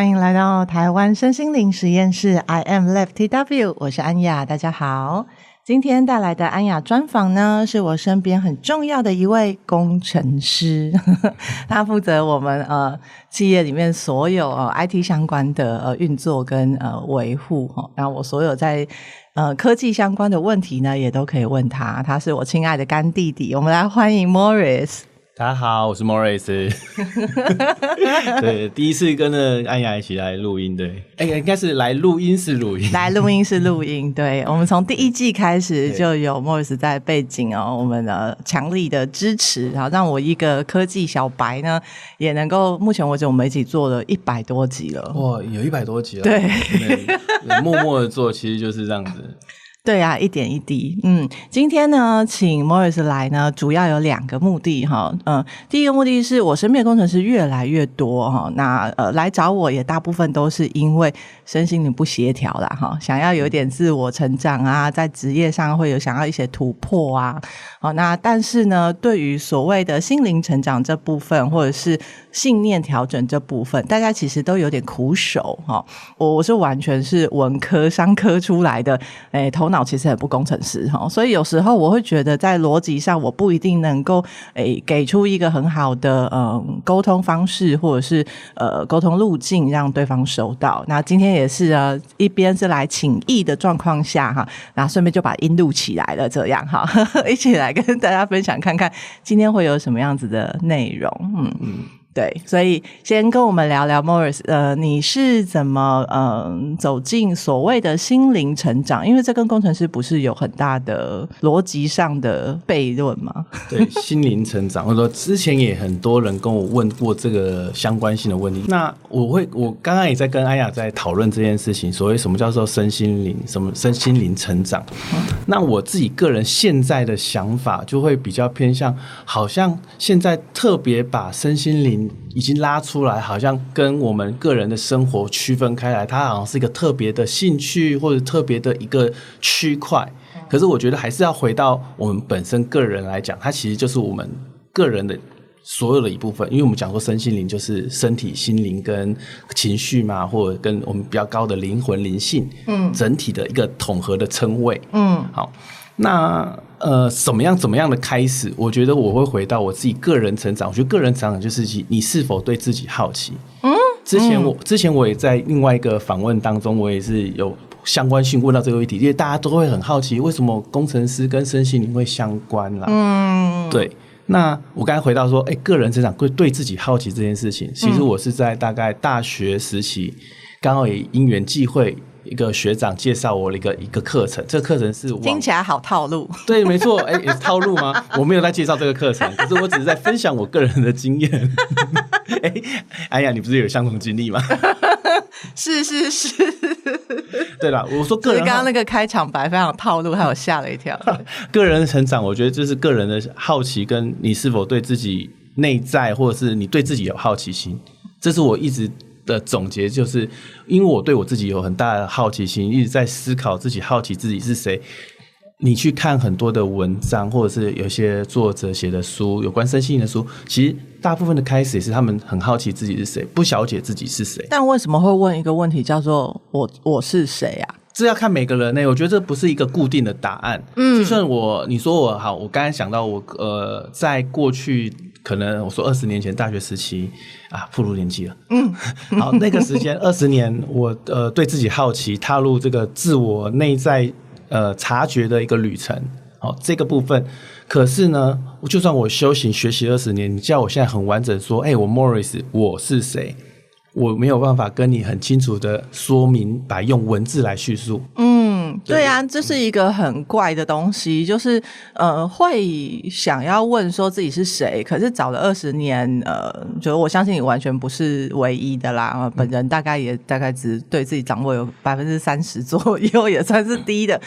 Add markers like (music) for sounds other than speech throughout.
欢迎来到台湾身心灵实验室，I am Left TW，我是安雅，大家好。今天带来的安雅专访呢，是我身边很重要的一位工程师，(laughs) 他负责我们呃企业里面所有 IT 相关的呃运作跟呃维护哈。然后我所有在呃科技相关的问题呢，也都可以问他。他是我亲爱的干弟弟，我们来欢迎 Morris。大家好，我是 Morris。对，第一次跟着安雅一起来录音，对，哎，应该是来录音室录音，来录音室录音。对，我们从第一季开始就有 Morris 在背景哦，我们的强力的支持，然后让我一个科技小白呢，也能够目前为止我们一起做了一百多集了。哇，有一百多集了，对，默默的做，其实就是这样子。对啊，一点一滴。嗯，今天呢，请 Morris 来呢，主要有两个目的哈。嗯，第一个目的是我身边的工程师越来越多哈，那呃来找我也大部分都是因为身心灵不协调啦哈，想要有一点自我成长啊，在职业上会有想要一些突破啊。好，那但是呢，对于所谓的心灵成长这部分，或者是信念调整这部分，大家其实都有点苦手哈。我我是完全是文科商科出来的，诶，头脑其实很不工程师哈，所以有时候我会觉得在逻辑上我不一定能够诶给出一个很好的嗯沟通方式，或者是呃沟通路径让对方收到。那今天也是啊，一边是来请意的状况下哈，然后顺便就把音录起来了，这样哈，(laughs) 一起来跟大家分享看看今天会有什么样子的内容，嗯嗯。对，所以先跟我们聊聊 Morris，呃，你是怎么嗯、走进所谓的心灵成长？因为这跟工程师不是有很大的逻辑上的悖论吗？(laughs) 对，心灵成长，或者说之前也很多人跟我问过这个相关性的问题。那我会，我刚刚也在跟安雅在讨论这件事情，所谓什么叫做身心灵，什么身心灵成长？那我自己个人现在的想法就会比较偏向，好像现在特别把身心灵。已经拉出来，好像跟我们个人的生活区分开来，它好像是一个特别的兴趣或者特别的一个区块。可是我觉得还是要回到我们本身个人来讲，它其实就是我们个人的所有的一部分。因为我们讲说身心灵就是身体、心灵跟情绪嘛，或者跟我们比较高的灵魂、灵性，嗯，整体的一个统合的称谓，嗯，好。那呃，怎么样怎么样的开始？我觉得我会回到我自己个人成长。我觉得个人成长就是你是否对自己好奇。嗯，之前我之前我也在另外一个访问当中，我也是有相关性问到这个问题，因为大家都会很好奇，为什么工程师跟身心灵会相关啦？嗯，对。那我刚才回到说，哎，个人成长会对自己好奇这件事情，其实我是在大概大学时期，刚好也因缘际会。一个学长介绍我的一个一个课程，这个课程是听起来好套路。对，没错，哎，也是套路吗？(laughs) 我没有在介绍这个课程，可是我只是在分享我个人的经验。(laughs) 哎，哎呀，你不是有相同经历吗？(laughs) 是是是。对了，我说个人，刚刚那个开场白非常套路，害我吓了一跳。个人的成长，我觉得就是个人的好奇，跟你是否对自己内在，或者是你对自己有好奇心，这是我一直。的总结就是，因为我对我自己有很大的好奇心，一直在思考自己，好奇自己是谁。你去看很多的文章，或者是有些作者写的书，有关身心灵的书，其实大部分的开始也是他们很好奇自己是谁，不了解自己是谁。但为什么会问一个问题，叫做“我我是谁”啊？这要看每个人呢。我觉得这不是一个固定的答案。嗯，就算我你说我好，我刚才想到我呃，在过去。可能我说二十年前大学时期啊，步入年纪了。嗯，(laughs) 好，那个时间 (laughs) 二十年，我呃对自己好奇，踏入这个自我内在呃察觉的一个旅程。好，这个部分，可是呢，就算我修行学习二十年，你叫我现在很完整说，哎，我 Morris 我是谁？我没有办法跟你很清楚的说明白，用文字来叙述。嗯，对啊，这是一个很怪的东西，就是呃，会想要问说自己是谁，可是找了二十年，呃，就我相信你完全不是唯一的啦。本人大概也大概只对自己掌握有百分之三十左右，(laughs) 也算是低的。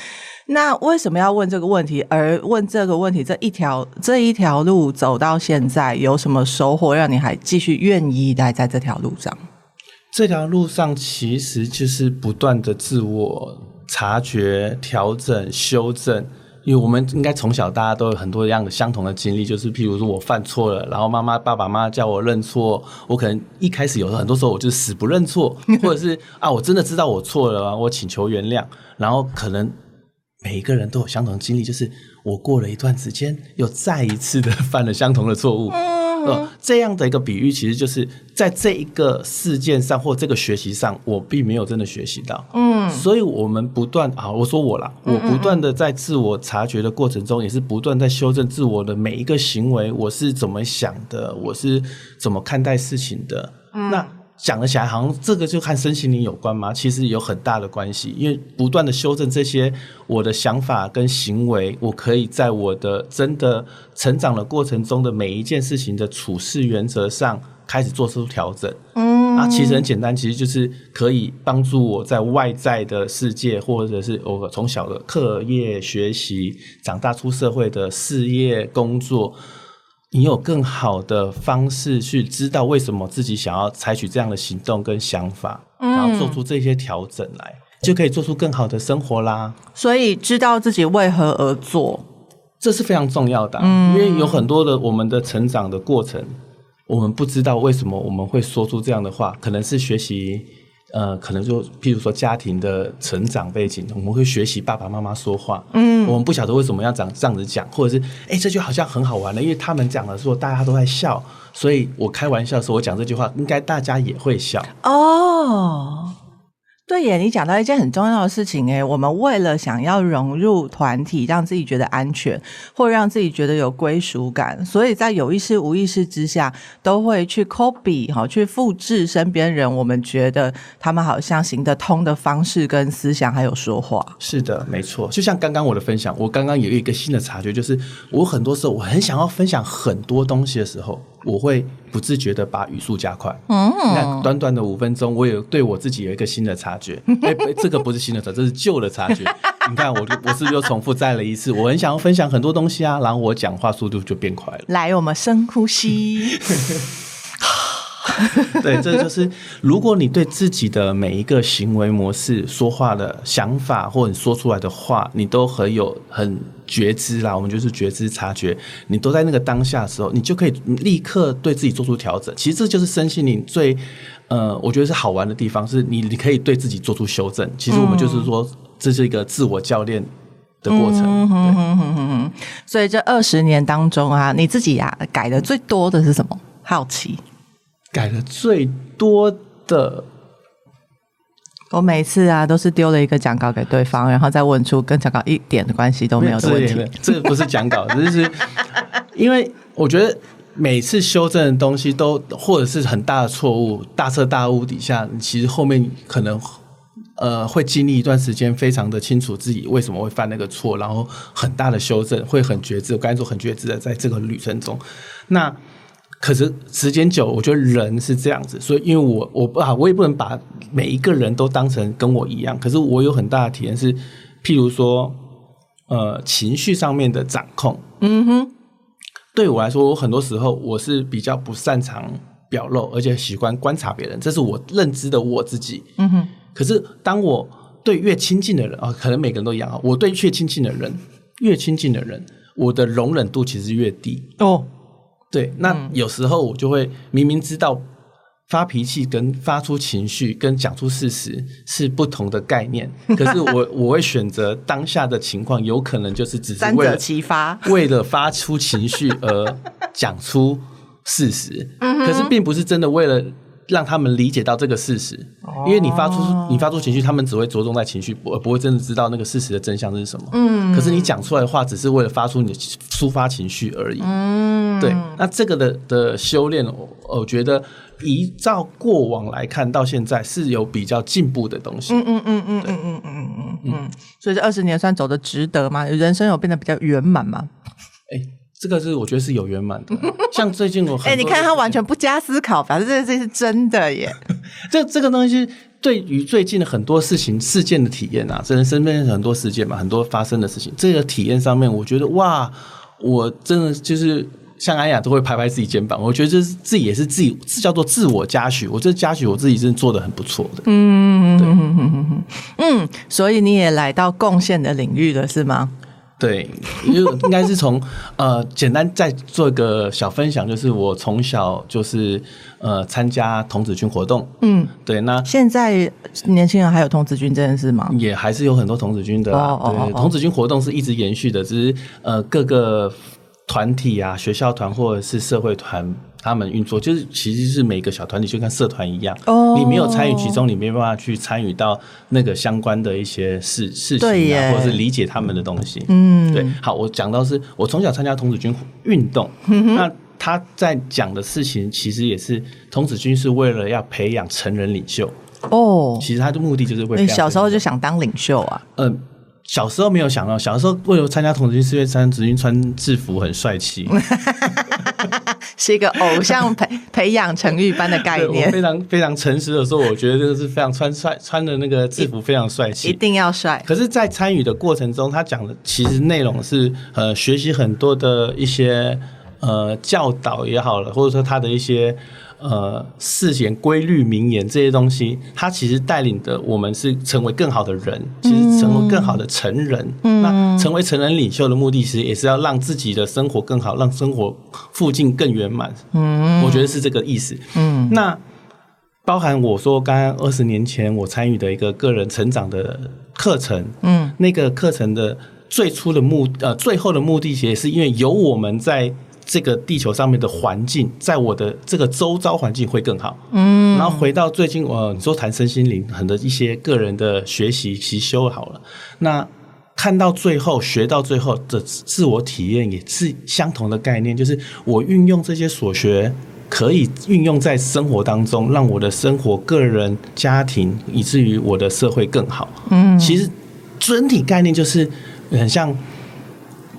那为什么要问这个问题？而问这个问题，这一条这一条路走到现在，有什么收获，让你还继续愿意待在这条路上？这条路上其实就是不断的自我察觉、调整、修正，因为我们应该从小大家都有很多样的相同的经历，就是譬如说我犯错了，然后妈妈、爸爸妈妈叫我认错，我可能一开始有很多时候我就死不认错，(laughs) 或者是啊，我真的知道我错了，我请求原谅，然后可能每一个人都有相同的经历，就是我过了一段时间又再一次的犯了相同的错误。呃，这样的一个比喻，其实就是在这一个事件上或这个学习上，我并没有真的学习到。嗯，所以我们不断啊，我说我啦，我不断的在自我察觉的过程中，也是不断在修正自我的每一个行为，我是怎么想的，我是怎么看待事情的。嗯，那。讲了起来，好像这个就和身心灵有关吗？其实有很大的关系，因为不断的修正这些我的想法跟行为，我可以在我的真的成长的过程中的每一件事情的处事原则上开始做出调整。嗯，啊，其实很简单，其实就是可以帮助我在外在的世界，或者是我从小的课业学习，长大出社会的事业工作。你有更好的方式去知道为什么自己想要采取这样的行动跟想法，嗯、然后做出这些调整来，就可以做出更好的生活啦。所以知道自己为何而做，这是非常重要的，嗯、因为有很多的我们的成长的过程，我们不知道为什么我们会说出这样的话，可能是学习。呃，可能就譬如说家庭的成长背景，我们会学习爸爸妈妈说话，嗯，我们不晓得为什么要这样这样子讲，或者是哎，这句好像很好玩的，因为他们讲的时候大家都在笑，所以我开玩笑的时候我讲这句话，应该大家也会笑哦。对耶，你讲到一件很重要的事情诶，我们为了想要融入团体，让自己觉得安全，或让自己觉得有归属感，所以在有意识、无意识之下，都会去 copy 哈，去复制身边人。我们觉得他们好像行得通的方式、跟思想，还有说话。是的，没错。就像刚刚我的分享，我刚刚有一个新的察觉，就是我很多时候我很想要分享很多东西的时候。我会不自觉的把语速加快。嗯，那短短的五分钟，我也对我自己有一个新的察觉。(laughs) 哎，这个不是新的察觉，这是旧的察觉。(laughs) 你看，我就我是不是又重复再了一次？我很想要分享很多东西啊，然后我讲话速度就变快了。来，我们深呼吸。(laughs) 对，这就是如果你对自己的每一个行为模式、说话的想法，或者你说出来的话，你都很有很觉知啦。我们就是觉知、察觉，你都在那个当下的时候，你就可以立刻对自己做出调整。其实这就是身心灵最呃，我觉得是好玩的地方，是你你可以对自己做出修正。其实我们就是说，这是一个自我教练的过程。嗯哼哼哼哼。所以这二十年当中啊，你自己呀、啊、改的最多的是什么？好奇。改的最多的，我每次啊都是丢了一个讲稿给对方，然后再问出跟讲稿一点的关系都没有的问题。这个不是讲稿，只是因为我觉得每次修正的东西都或者是很大的错误，大彻大悟底下，其实后面可能呃会经历一段时间，非常的清楚自己为什么会犯那个错，然后很大的修正，会很觉知。我刚才说很觉知的，在这个旅程中，那。可是时间久，我觉得人是这样子，所以因为我我啊，我也不能把每一个人都当成跟我一样。可是我有很大的体验是，譬如说，呃，情绪上面的掌控，嗯哼，对我来说，我很多时候我是比较不擅长表露，而且喜欢观察别人，这是我认知的我自己，嗯哼。可是当我对越亲近的人啊，可能每个人都一样啊，我对越亲近的人，越亲近的人，我的容忍度其实越低哦。对，那有时候我就会明明知道发脾气跟发出情绪跟讲出事实是不同的概念，(laughs) 可是我我会选择当下的情况，有可能就是只是为了激发，(laughs) 为了发出情绪而讲出事实，可是并不是真的为了。让他们理解到这个事实，因为你发出你发出情绪，他们只会着重在情绪，不不会真的知道那个事实的真相是什么。嗯，可是你讲出来的话，只是为了发出你的抒发情绪而已。嗯，对。那这个的的修炼，我我觉得依照过往来看，到现在是有比较进步的东西。嗯嗯嗯嗯嗯嗯嗯嗯嗯。所以这二十年算走得值得吗？人生有变得比较圆满吗？哎。这个是我觉得是有圆满的，(laughs) 像最近我哎、欸，你看他完全不加思考，反正这这是真的耶。(laughs) 这这个东西对于最近的很多事情事件的体验啊，真的身边很多事件嘛，很多发生的事情，这个体验上面，我觉得哇，我真的就是像安雅都会拍拍自己肩膀，我觉得这是自己也是自己这叫做自我嘉许，我这嘉许我自己真的做的很不错的。嗯，嗯嗯，嗯，所以你也来到贡献的领域了，是吗？对，因为应该是从呃，简单再做一个小分享，就是我从小就是呃参加童子军活动，嗯，对，那现在年轻人还有童子军这件事吗？也还是有很多童子军的，哦哦哦对，童子军活动是一直延续的，只是呃各个团体啊，学校团或者是社会团。他们运作就是，其实是每个小团体就跟社团一样，oh. 你没有参与其中，你没办法去参与到那个相关的一些事事情啊，或者是理解他们的东西。嗯，对。好，我讲到是我从小参加童子军运动，嗯、那他在讲的事情其实也是童子军是为了要培养成人领袖哦。Oh. 其实他的目的就是为小时候就想当领袖啊？嗯。小时候没有想到，小时候为了参加童子军，是因为童子军穿制服很帅气，(laughs) 是一个偶像 (laughs) 培培养成育班的概念。非常非常诚实的说，我觉得这个是非常穿帅穿的那个制服非常帅气，一定要帅。可是，在参与的过程中，他讲的其实内容是呃，学习很多的一些呃教导也好了，或者说他的一些。呃，事前规律名言这些东西，它其实带领的我们是成为更好的人，其实成为更好的成人。嗯、那成为成人领袖的目的，其实也是要让自己的生活更好，让生活附近更圆满。嗯，我觉得是这个意思。嗯，那包含我说刚刚二十年前我参与的一个个人成长的课程。嗯，那个课程的最初的目呃，最后的目的，其实也是因为有我们在。这个地球上面的环境，在我的这个周遭环境会更好。嗯，然后回到最近，我你说谈身心灵，很多一些个人的学习习修好了。那看到最后，学到最后的自我体验也是相同的概念，就是我运用这些所学，可以运用在生活当中，让我的生活、个人、家庭，以至于我的社会更好。嗯，其实整体概念就是很像。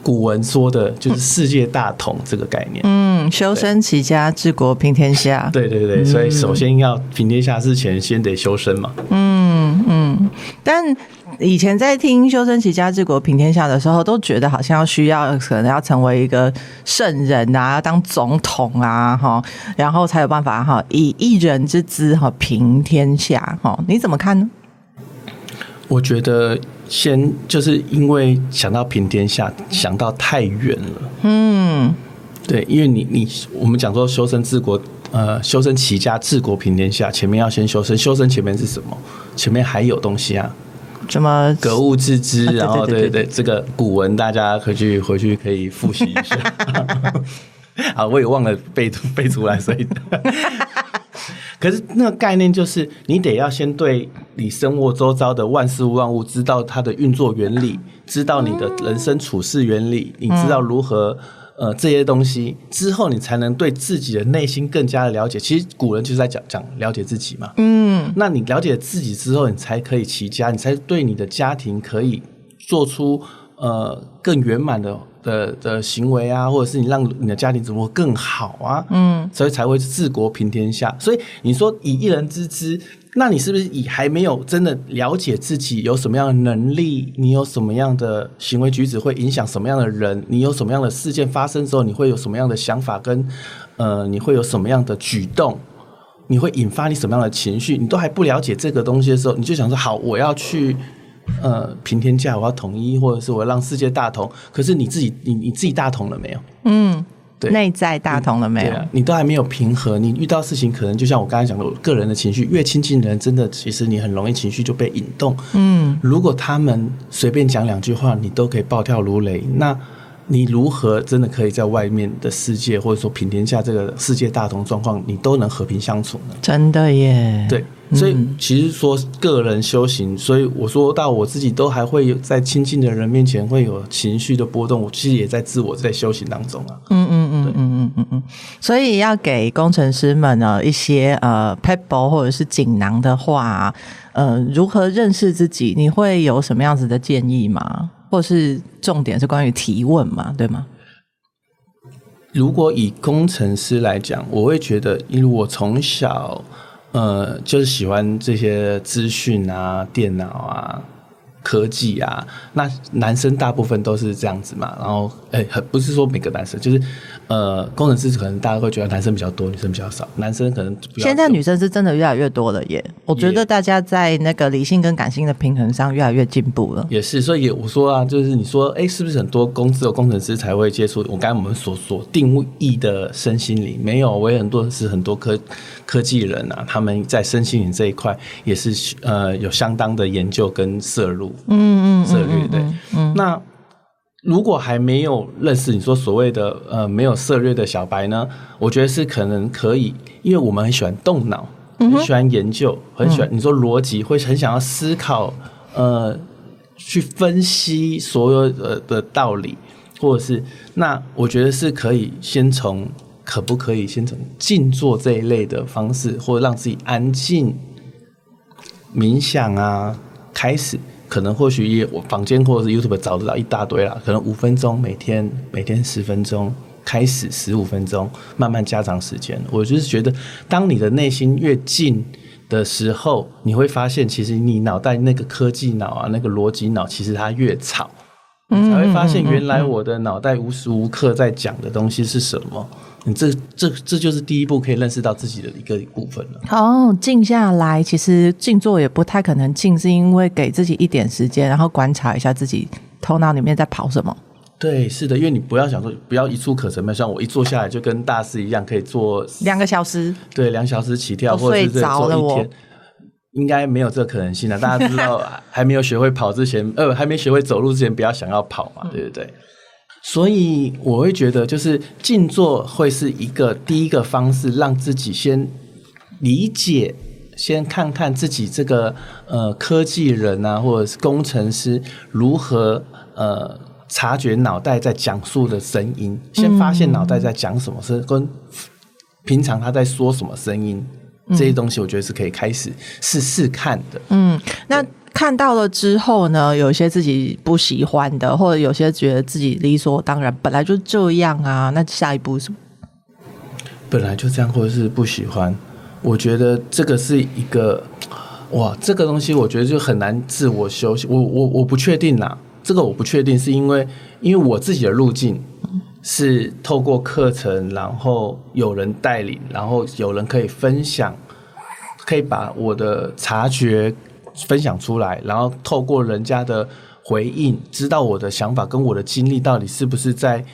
古文说的就是世界大同这个概念。嗯，修身齐家治国平天下。对对对，所以首先要平天下之前，先得修身嘛。嗯嗯，但以前在听修身齐家治国平天下的时候，都觉得好像要需要可能要成为一个圣人啊，要当总统啊，哈，然后才有办法哈，以一人之资哈平天下。哈，你怎么看呢？我觉得。先就是因为想到平天下，想到太远了。嗯，对，因为你你我们讲说修身治国，呃，修身齐家治国平天下，前面要先修身，修身前面是什么？前面还有东西啊，什么格物致知，然后对对对，这个古文大家可以去回去可以复习一下。(laughs) (laughs) 啊，我也忘了背背出来，所以。(laughs) 可是那个概念就是，你得要先对你生活周遭的万事万物知道它的运作原理，知道你的人生处事原理，你知道如何呃这些东西之后，你才能对自己的内心更加的了解。其实古人就是在讲讲了解自己嘛。嗯，那你了解自己之后，你才可以齐家，你才对你的家庭可以做出呃更圆满的。的的行为啊，或者是你让你的家庭怎么更好啊？嗯，所以才会治国平天下。所以你说以一人之资，那你是不是以还没有真的了解自己有什么样的能力？你有什么样的行为举止会影响什么样的人？你有什么样的事件发生之后，你会有什么样的想法跟呃，你会有什么样的举动？你会引发你什么样的情绪？你都还不了解这个东西的时候，你就想说好，我要去。呃，平天下，我要统一，或者是我要让世界大同。可是你自己，你你自己大同了没有？嗯，对，内在大同了没有？对啊，你都还没有平和。你遇到事情，可能就像我刚才讲的，我个人的情绪越亲近的人，真的，其实你很容易情绪就被引动。嗯，如果他们随便讲两句话，你都可以暴跳如雷，那。你如何真的可以在外面的世界，或者说平天下这个世界大同状况，你都能和平相处呢？真的耶。对，所以其实说个人修行，所以我说到我自己都还会有在亲近的人面前会有情绪的波动，我其实也在自我在修行当中啊。嗯嗯嗯嗯嗯嗯嗯。所以要给工程师们呢一些呃 pebble 或者是锦囊的话，呃，如何认识自己？你会有什么样子的建议吗？或是重点是关于提问嘛，对吗？如果以工程师来讲，我会觉得，因为我从小呃就是喜欢这些资讯啊、电脑啊、科技啊。那男生大部分都是这样子嘛。然后，哎、欸，不是说每个男生，就是呃，工程师可能大家会觉得男生比较多，女生比较少。男生可能现在女生是真的越来越多了耶。我觉得大家在那个理性跟感性的平衡上越来越进步了。也是，所以我说啊，就是你说，哎、欸，是不是很多公司的工程师才会接触？我刚才我们所所定义的身心灵没有，我也很多是很多科科技人啊，他们在身心灵这一块也是呃有相当的研究跟摄入。嗯嗯，涉入对。嗯，那。如果还没有认识你说所谓的呃没有涉略的小白呢，我觉得是可能可以，因为我们很喜欢动脑，很喜欢研究，很喜欢你说逻辑，会很想要思考，呃，去分析所有的的道理，或者是那我觉得是可以先从可不可以先从静坐这一类的方式，或者让自己安静冥想啊开始。可能或许也我房间或者是 YouTube 找得到一大堆了，可能五分钟每天每天十分钟开始十五分钟，慢慢加长时间。我就是觉得，当你的内心越静的时候，你会发现，其实你脑袋那个科技脑啊，那个逻辑脑，其实它越吵，你才会发现原来我的脑袋无时无刻在讲的东西是什么。你这这这就是第一步，可以认识到自己的一个部分了。哦，静下来，其实静坐也不太可能静，是因为给自己一点时间，然后观察一下自己头脑里面在跑什么。对，是的，因为你不要想说，不要一触可成，像我一坐下来就跟大师一样，可以坐两个小时，对，两小时起跳，或者是坐一天，应该没有这个可能性了。大家知道，(laughs) 还没有学会跑之前，呃，还没学会走路之前，不要想要跑嘛，对不对？所以我会觉得，就是静坐会是一个第一个方式，让自己先理解，先看看自己这个呃科技人啊，或者是工程师如何呃察觉脑袋在讲述的声音，先发现脑袋在讲什么，声跟平常他在说什么声音，这些东西我觉得是可以开始试试看的。嗯，那。看到了之后呢，有些自己不喜欢的，或者有些觉得自己理所当然，本来就这样啊。那下一步是？本来就这样，或者是不喜欢。我觉得这个是一个哇，这个东西我觉得就很难自我修行。我我我不确定啦，这个我不确定，是因为因为我自己的路径是透过课程，然后有人带领，然后有人可以分享，可以把我的察觉。分享出来，然后透过人家的回应，知道我的想法跟我的经历到底是不是在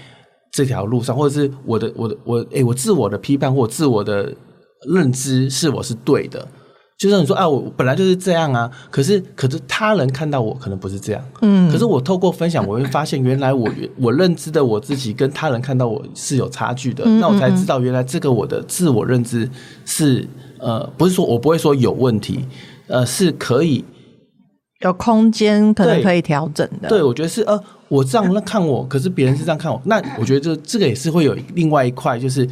这条路上，或者是我的我的我诶，我自我的批判或自我的认知是我是对的，就是你说啊，我本来就是这样啊，可是可是他人看到我可能不是这样，嗯，可是我透过分享，我会发现原来我 (laughs) 我认知的我自己跟他人看到我是有差距的，那我才知道原来这个我的自我认知是呃，不是说我不会说有问题。呃，是可以有空间，可能可以调整的。对，我觉得是呃，我这样看我，(laughs) 可是别人是这样看我，那我觉得这这个也是会有另外一块，就是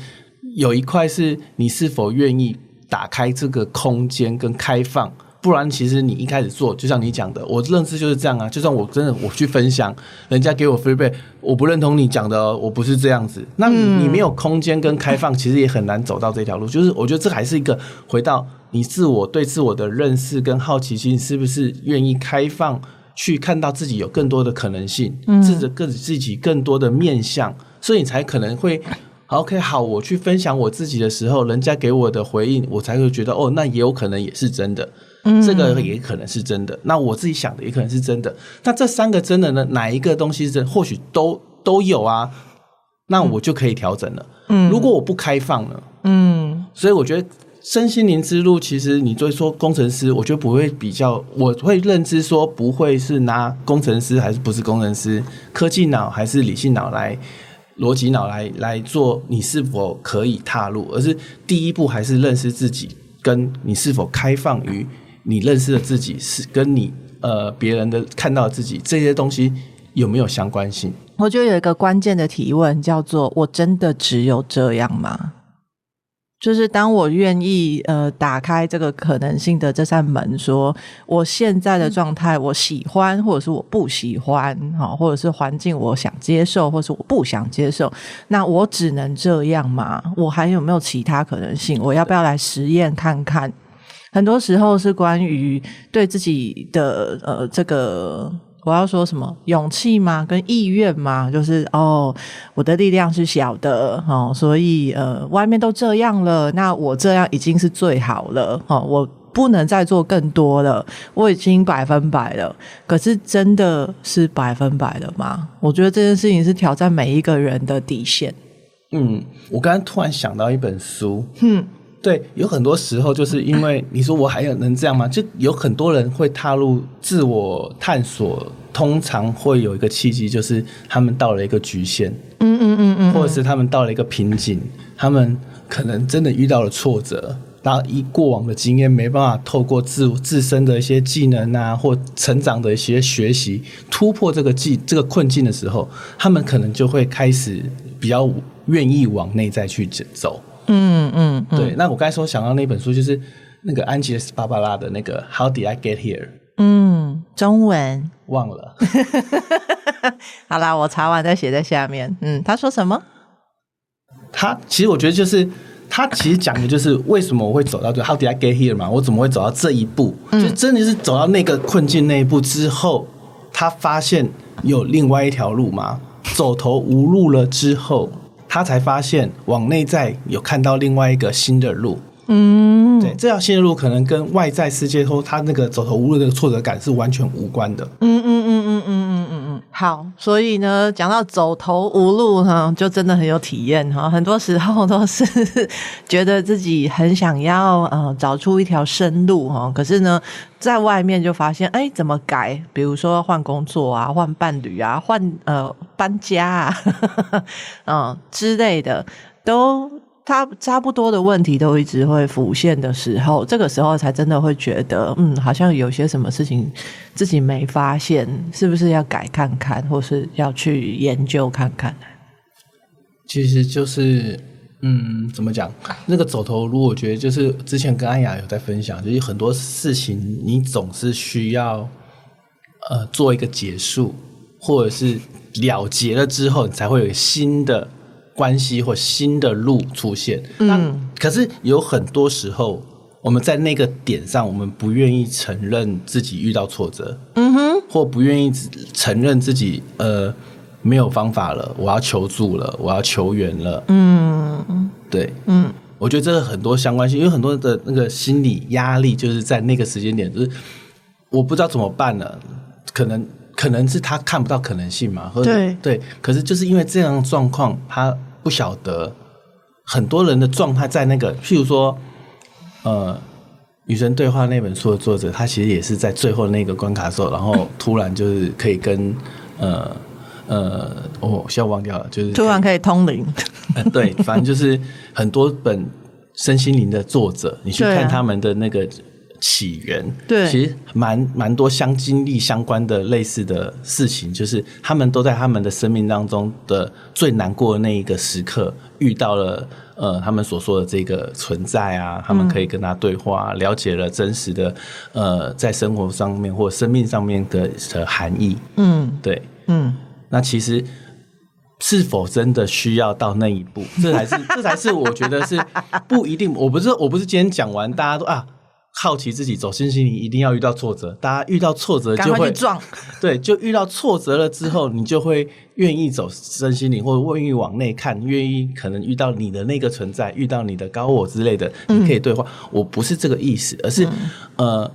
有一块是你是否愿意打开这个空间跟开放。不然，其实你一开始做，就像你讲的，我认知就是这样啊。就算我真的我去分享，人家给我 feedback，我不认同你讲的，我不是这样子。那你没有空间跟开放，其实也很难走到这条路。就是我觉得这还是一个回到你自我对自我的认识跟好奇心，是不是愿意开放去看到自己有更多的可能性，自己更自己更多的面向，所以你才可能会。OK，好，我去分享我自己的时候，人家给我的回应，我才会觉得哦，那也有可能也是真的，嗯，这个也可能是真的。那我自己想的也可能是真的。那这三个真的呢？哪一个东西是真？或许都都有啊。那我就可以调整了。嗯，如果我不开放呢，嗯，所以我觉得身心灵之路，其实你作为说工程师，我觉得不会比较，我会认知说不会是拿工程师还是不是工程师，科技脑还是理性脑来。逻辑脑来来做，你是否可以踏入？而是第一步还是认识自己，跟你是否开放于你认识的自己，是跟你呃别人的看到自己这些东西有没有相关性？我觉得有一个关键的提问叫做：我真的只有这样吗？就是当我愿意呃打开这个可能性的这扇门，说我现在的状态我喜欢，或者是我不喜欢，好，或者是环境我想接受，或者是我不想接受，那我只能这样吗？我还有没有其他可能性？我要不要来实验看看？很多时候是关于对自己的呃这个。我要说什么？勇气吗？跟意愿吗？就是哦，我的力量是小的哦，所以呃，外面都这样了，那我这样已经是最好了哦，我不能再做更多了，我已经百分百了。可是真的是百分百了吗？我觉得这件事情是挑战每一个人的底线。嗯，我刚刚突然想到一本书，嗯。对，有很多时候就是因为你说我还有能这样吗？就有很多人会踏入自我探索，通常会有一个契机，就是他们到了一个局限，嗯嗯嗯嗯，或者是他们到了一个瓶颈，他们可能真的遇到了挫折，然后以过往的经验没办法透过自自身的一些技能啊，或成长的一些学习突破这个技这个困境的时候，他们可能就会开始比较愿意往内在去走。嗯嗯，嗯对。那我刚才说想到那本书，就是那个安吉斯·芭芭拉的那个《How Did I Get Here》。嗯，中文忘了。(laughs) 好啦，我查完再写在下面。嗯，他说什么？他其实我觉得就是他其实讲的就是为什么我会走到这 How Did I Get Here 嘛？我怎么会走到这一步？嗯、就真的是走到那个困境那一步之后，他发现有另外一条路嘛？走投无路了之后。他才发现往内在有看到另外一个新的路，嗯，对，这条线路可能跟外在世界后他那个走投无路的挫折感是完全无关的，嗯嗯嗯嗯嗯嗯嗯嗯，好，所以呢，讲到走投无路哈，就真的很有体验哈，很多时候都是 (laughs) 觉得自己很想要呃找出一条生路哈，可是呢。在外面就发现，哎、欸，怎么改？比如说换工作啊，换伴侣啊，换呃搬家啊，(laughs) 嗯之类的，都差差不多的问题都一直会浮现的时候，这个时候才真的会觉得，嗯，好像有些什么事情自己没发现，是不是要改看看，或是要去研究看看？其实就是。嗯，怎么讲？那个走投无路，我觉得就是之前跟安雅有在分享，就是很多事情你总是需要呃做一个结束，或者是了结了之后，你才会有新的关系或新的路出现。嗯，可是有很多时候，我们在那个点上，我们不愿意承认自己遇到挫折，嗯哼，或不愿意承认自己呃。没有方法了，我要求助了，我要求援了。嗯，对，嗯，我觉得这个很多相关性，因为很多的那个心理压力，就是在那个时间点，就是我不知道怎么办了。可能可能是他看不到可能性嘛，或者对对。可是就是因为这样的状况，他不晓得很多人的状态在那个，譬如说，呃，《与神对话》那本书的作者，他其实也是在最后那个关卡的时候，然后突然就是可以跟呃。呃，哦现在忘掉了，就是突然可以通灵。(laughs) 呃，对，反正就是很多本身心灵的作者，你去看他们的那个起源，对啊，其实蛮蛮多相经历相关的类似的事情，就是他们都在他们的生命当中的最难过的那一个时刻遇到了呃，他们所说的这个存在啊，他们可以跟他对话，嗯、了解了真实的呃，在生活上面或生命上面的的含义。嗯，对，嗯。那其实是否真的需要到那一步？这才是，这才是我觉得是不一定。我不是，我不是今天讲完，大家都啊好奇自己走身心灵一定要遇到挫折。大家遇到挫折就会撞，(laughs) 对，就遇到挫折了之后，你就会愿意走身心灵，或者愿意往内看，愿意可能遇到你的那个存在，遇到你的高我之类的，你可以对话。嗯、我不是这个意思，而是、嗯、呃，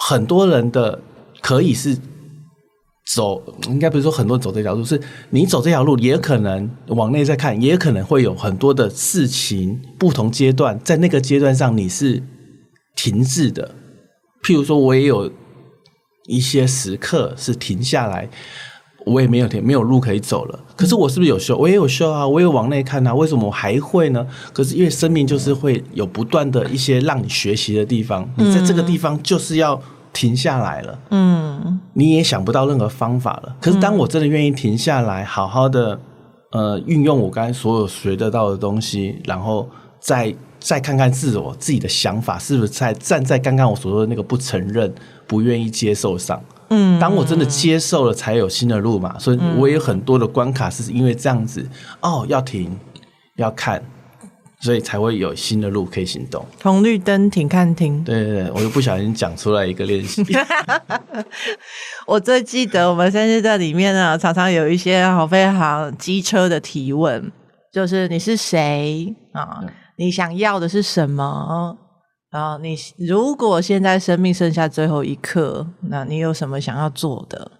很多人的可以是。走，应该不是说很多人走这条路，是你走这条路，也可能往内在看，也可能会有很多的事情，不同阶段，在那个阶段上你是停滞的。譬如说，我也有一些时刻是停下来，我也没有停，没有路可以走了。可是我是不是有修？我也有修啊，我也有往内看啊。为什么我还会呢？可是因为生命就是会有不断的一些让你学习的地方，你在这个地方就是要。停下来了，嗯，你也想不到任何方法了。可是当我真的愿意停下来，好好的，呃，运用我刚才所有学得到的东西，然后再再看看自我自己的想法是不是在站在刚刚我所说的那个不承认、不愿意接受上。嗯，当我真的接受了，才有新的路嘛。所以我也有很多的关卡是因为这样子，哦，要停，要看，所以才会有新的路可以行动。红绿灯停看停，对对对，我又不小心讲出来一个练习。(laughs) 我最记得我们甚至在里面呢，常常有一些好非常机车的提问，就是你是谁啊？你想要的是什么？啊，你如果现在生命剩下最后一刻，那你有什么想要做的？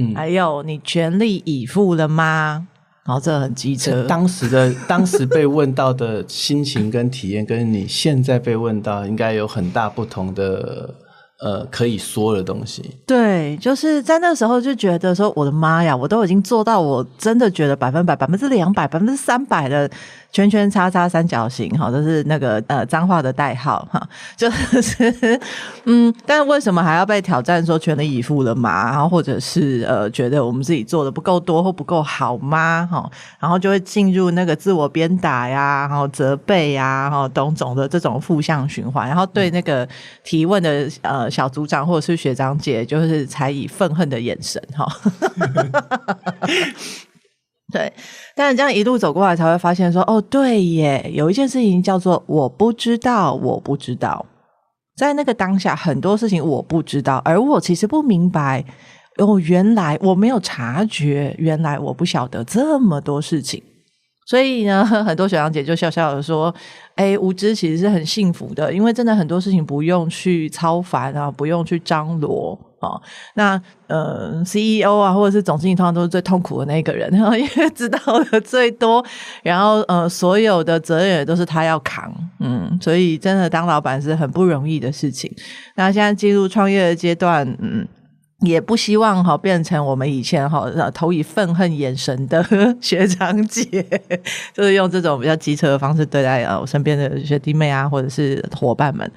嗯，还有你全力以赴了吗？然后这很机车。当时的当时被问到的心情跟体验，跟你现在被问到，应该有很大不同的呃可以说的东西。对，就是在那时候就觉得说，我的妈呀，我都已经做到，我真的觉得百分百、百分之两百、百分之三百的。圈圈叉叉三角形，哈，都是那个呃脏话的代号，哈，就是 (laughs) 嗯，但为什么还要被挑战说全力以赴了嘛？然后或者是呃觉得我们自己做的不够多或不够好吗？哈，然后就会进入那个自我鞭打呀，然后责备呀，然后种种的这种负向循环，然后对那个提问的呃小组长或者是学长姐，就是才以愤恨的眼神，哈。(laughs) 对，但是这样一路走过来，才会发现说，哦，对耶，有一件事情叫做我不知道，我不知道，在那个当下，很多事情我不知道，而我其实不明白，哦，原来我没有察觉，原来我不晓得这么多事情，所以呢，(laughs) 很多小杨姐就笑笑的说，哎，无知其实是很幸福的，因为真的很多事情不用去操烦啊，不用去张罗。哦，那呃，CEO 啊，或者是总经理，通常都是最痛苦的那个人，(laughs) 因为知道的最多，然后呃，所有的责任也都是他要扛，嗯，所以真的当老板是很不容易的事情。那现在进入创业的阶段，嗯。也不希望哈变成我们以前哈投以愤恨眼神的 (laughs) 学长姐，(laughs) 就是用这种比较机车的方式对待呃我身边的学弟妹啊，或者是伙伴们，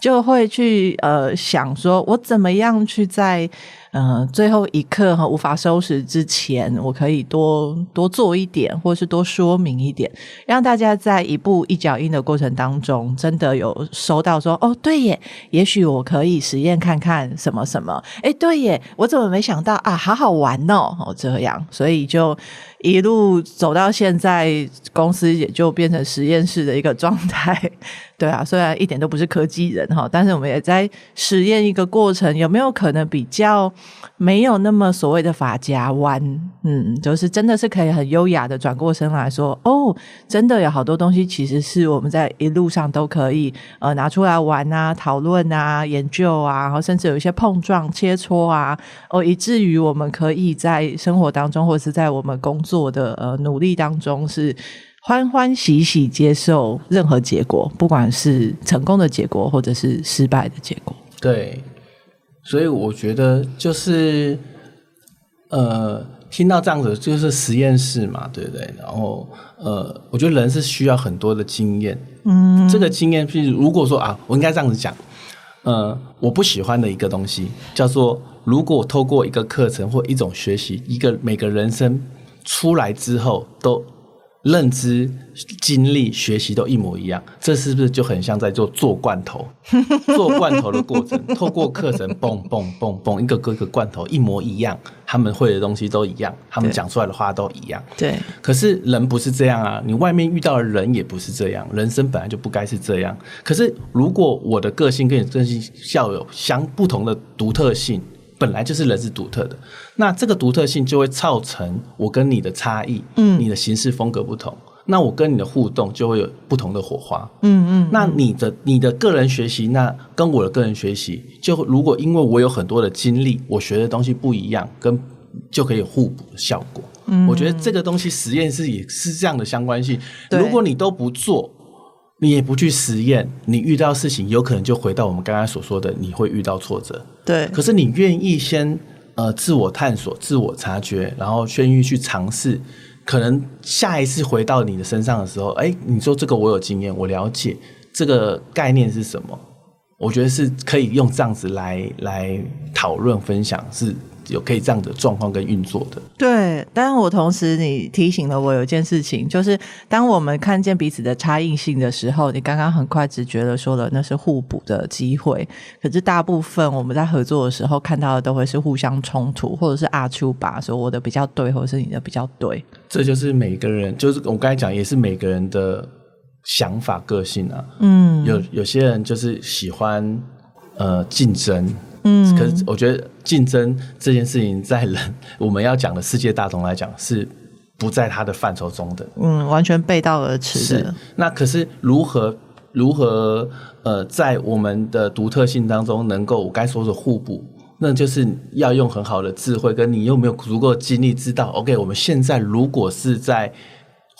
就会去呃想说，我怎么样去在。呃，最后一刻哈无法收拾之前，我可以多多做一点，或是多说明一点，让大家在一步一脚印的过程当中，真的有收到说哦，对耶，也许我可以实验看看什么什么，诶，对耶，我怎么没想到啊，好好玩哦，哦这样，所以就。一路走到现在，公司也就变成实验室的一个状态。对啊，虽然一点都不是科技人哈，但是我们也在实验一个过程，有没有可能比较没有那么所谓的发夹弯？嗯，就是真的是可以很优雅的转过身来说，哦，真的有好多东西其实是我们在一路上都可以呃拿出来玩啊、讨论啊、研究啊，然后甚至有一些碰撞、切磋啊，哦，以至于我们可以在生活当中或者是在我们工作。做的呃努力当中是欢欢喜喜接受任何结果，不管是成功的结果或者是失败的结果。对，所以我觉得就是呃，听到这样子就是实验室嘛，对不对？然后呃，我觉得人是需要很多的经验。嗯，这个经验，譬如如果说啊，我应该这样子讲，呃，我不喜欢的一个东西叫做，如果透过一个课程或一种学习，一个每个人生。出来之后都认知、经历、学习都一模一样，这是不是就很像在做做罐头？(laughs) 做罐头的过程，透过课程，嘣嘣嘣嘣，一个个个罐头一模一样，他们会的东西都一样，他们讲出来的话都一样。对。可是人不是这样啊，你外面遇到的人也不是这样，人生本来就不该是这样。可是如果我的个性跟你个性校友相不同的独特性。本来就是人是独特的，那这个独特性就会造成我跟你的差异，嗯，你的行事风格不同，那我跟你的互动就会有不同的火花，嗯嗯，那你的你的个人学习，那跟我的个人学习，就如果因为我有很多的经历，我学的东西不一样，跟就可以互补的效果。嗯，我觉得这个东西实验室也是这样的相关性，如果你都不做。你也不去实验，你遇到事情有可能就回到我们刚刚所说的，你会遇到挫折。对，可是你愿意先呃自我探索、自我察觉，然后愿意去尝试，可能下一次回到你的身上的时候，哎，你说这个我有经验，我了解这个概念是什么，我觉得是可以用这样子来来讨论分享是。有可以这样的状况跟运作的，对。但是我同时，你提醒了我有一件事情，就是当我们看见彼此的差异性的时候，你刚刚很快直觉的说了，那是互补的机会。可是大部分我们在合作的时候看到的都会是互相冲突，或者是阿丘吧，说我的比较对，或者是你的比较对。这就是每个人，就是我刚才讲，也是每个人的想法、个性啊。嗯，有有些人就是喜欢呃竞争，嗯，可是我觉得竞争这件事情，在人我们要讲的世界大同来讲，是不在他的范畴中的，嗯，完全背道而驰。是，那可是如何如何呃，在我们的独特性当中，能够我该说的互补，那就是要用很好的智慧，跟你又没有足够的精力，知道 OK，我们现在如果是在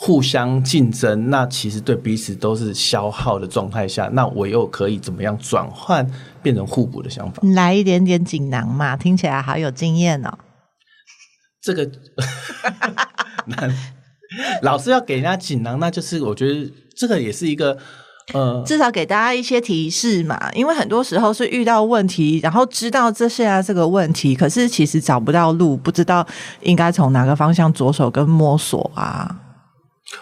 互相竞争，那其实对彼此都是消耗的状态下，那我又可以怎么样转换变成互补的想法？来一点点锦囊嘛，听起来好有经验哦。这个 (laughs) 那老师要给人家锦囊，那就是我觉得这个也是一个。呃，至少给大家一些提示嘛，因为很多时候是遇到问题，然后知道这是啊这个问题，可是其实找不到路，不知道应该从哪个方向着手跟摸索啊。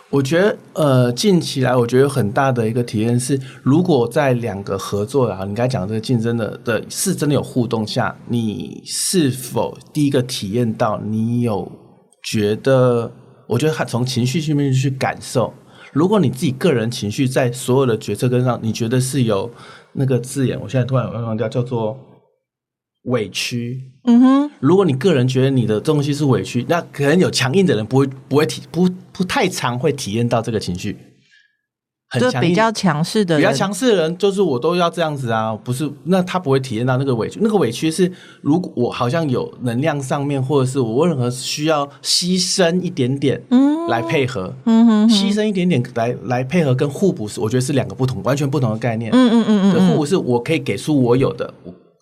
我觉得，呃，近期来，我觉得有很大的一个体验是，如果在两个合作啊，你刚才讲这个竞争的的是真的有互动下，你是否第一个体验到你有觉得？我觉得从情绪上面去感受。如果你自己个人情绪在所有的决策跟上，你觉得是有那个字眼，我现在突然忘掉，叫做委屈。嗯哼，如果你个人觉得你的东西是委屈，那可能有强硬的人不会不会体不不太常会体验到这个情绪。很强硬，比较强势的人，比较强势的人就是我都要这样子啊，不是？那他不会体验到那个委屈，那个委屈是如果我好像有能量上面，或者是我任何需要牺牲一点点，嗯，来配合，嗯哼，牺牲一点点来来配合跟互补是，我觉得是两个不同，完全不同的概念，嗯嗯嗯嗯，互补是我可以给出我有的。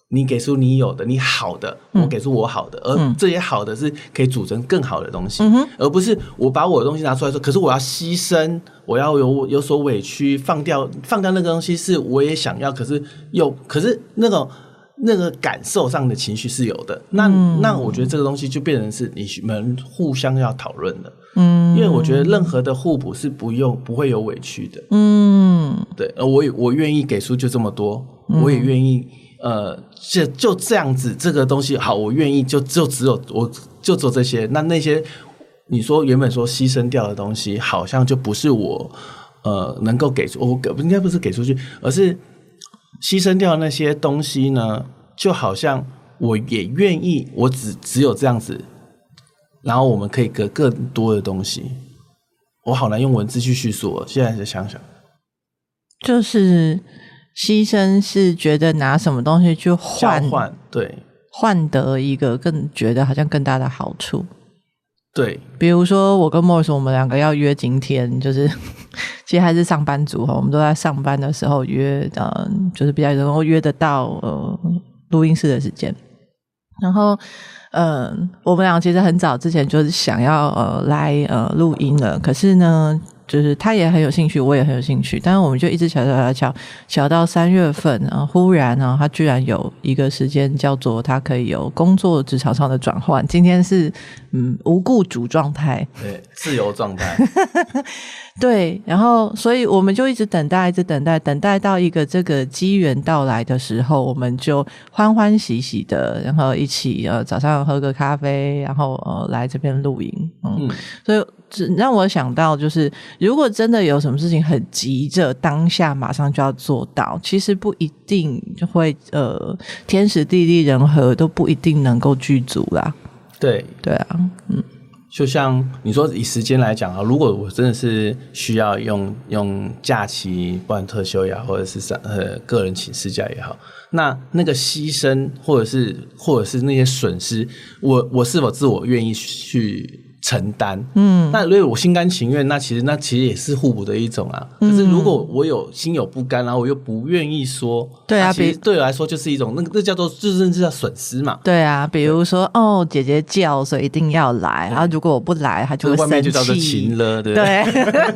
你给出你有的，你好的，我给出我好的，嗯、而这些好的是可以组成更好的东西，嗯、而不是我把我的东西拿出来说，可是我要牺牲，我要有有所委屈，放掉放掉那个东西是我也想要，可是又可是那种那个感受上的情绪是有的，那、嗯、那我觉得这个东西就变成是你们互相要讨论的，嗯，因为我觉得任何的互补是不用不会有委屈的，嗯，对，而我我愿意给出就这么多，我也愿意。呃，就就这样子，这个东西好，我愿意就就只有我就做这些。那那些你说原本说牺牲掉的东西，好像就不是我呃能够给出，我应该不是给出去，而是牺牲掉那些东西呢，就好像我也愿意，我只只有这样子，然后我们可以给更多的东西。我好难用文字去叙述，我现在再想想，就是。牺牲是觉得拿什么东西去换，换对，换得一个更觉得好像更大的好处。对，比如说我跟 Morris，我们两个要约今天，就是 (laughs) 其实还是上班族哈，我们都在上班的时候约，呃，就是比较能够约得到呃录音室的时间。然后，嗯、呃，我们俩其实很早之前就是想要呃来呃录音了，可是呢。就是他也很有兴趣，我也很有兴趣，但是我们就一直瞧瞧瞧瞧，瞧到三月份，然后忽然呢，他居然有一个时间叫做他可以有工作职场上的转换。今天是嗯无雇主状态，对，自由状态，(laughs) 对，然后所以我们就一直等待，一直等待，等待到一个这个机缘到来的时候，我们就欢欢喜喜的，然后一起呃早上喝个咖啡，然后呃来这边露营，嗯，嗯所以。让我想到，就是如果真的有什么事情很急着，当下马上就要做到，其实不一定就会呃，天时地利人和都不一定能够具足啦。对对啊，嗯，就像你说以时间来讲啊，如果我真的是需要用用假期，不管特休呀，或者是上呃个人请事假也好，那那个牺牲或者是或者是那些损失，我我是否自我愿意去？承担，嗯，那如果我心甘情愿，那其实那其实也是互补的一种啊。可是如果我有心有不甘，然后我又不愿意说，对啊，其实对我来说就是一种那个那叫做就是这叫损失嘛。对啊，比如说哦，姐姐叫，所以一定要来，然后如果我不来，他就会生气。外面就叫做情勒，对不对？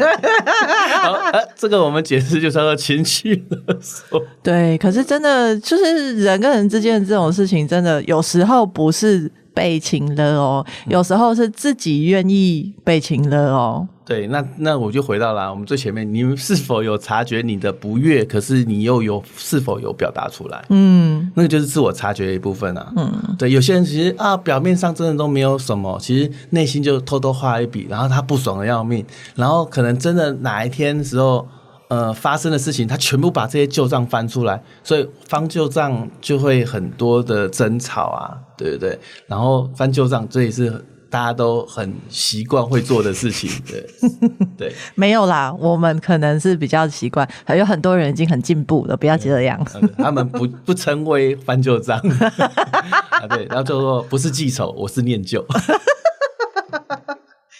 (laughs) 好，这个我们解释就叫做情绪勒索。对，可是真的就是人跟人之间的这种事情，真的有时候不是。被情了哦，有时候是自己愿意被情了哦。对，那那我就回到了我们最前面，你们是否有察觉你的不悦？可是你又有是否有表达出来？嗯，那个就是自我察觉的一部分啊。嗯，对，有些人其实啊，表面上真的都没有什么，其实内心就偷偷画一笔，然后他不爽的要命，然后可能真的哪一天的时候，呃发生的事情，他全部把这些旧账翻出来，所以翻旧账就会很多的争吵啊，对不对？然后翻旧账这也是。大家都很习惯会做的事情，对 (laughs) 对，没有啦，我们可能是比较习惯，还有很多人已经很进步了，不要这样。他们不不称为翻旧账，(laughs) 啊对，然后就说不是记仇，我是念旧。(laughs)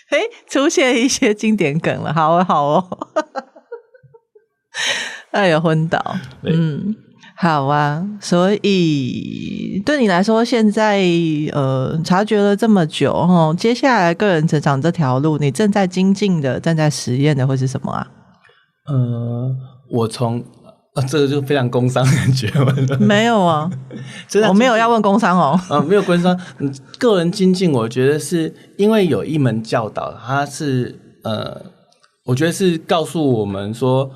哎，出现一些经典梗了，好哦好哦，(laughs) 哎呀昏倒，嗯。好啊，所以对你来说，现在呃察觉了这么久哦，接下来个人成长这条路，你正在精进的、正在实验的会是什么啊？呃，我从啊，这个就非常工商的感觉了。(laughs) 没有啊，(laughs) 我没有要问工商哦。啊，没有工商，个人精进，我觉得是因为有一门教导，它是呃，我觉得是告诉我们说，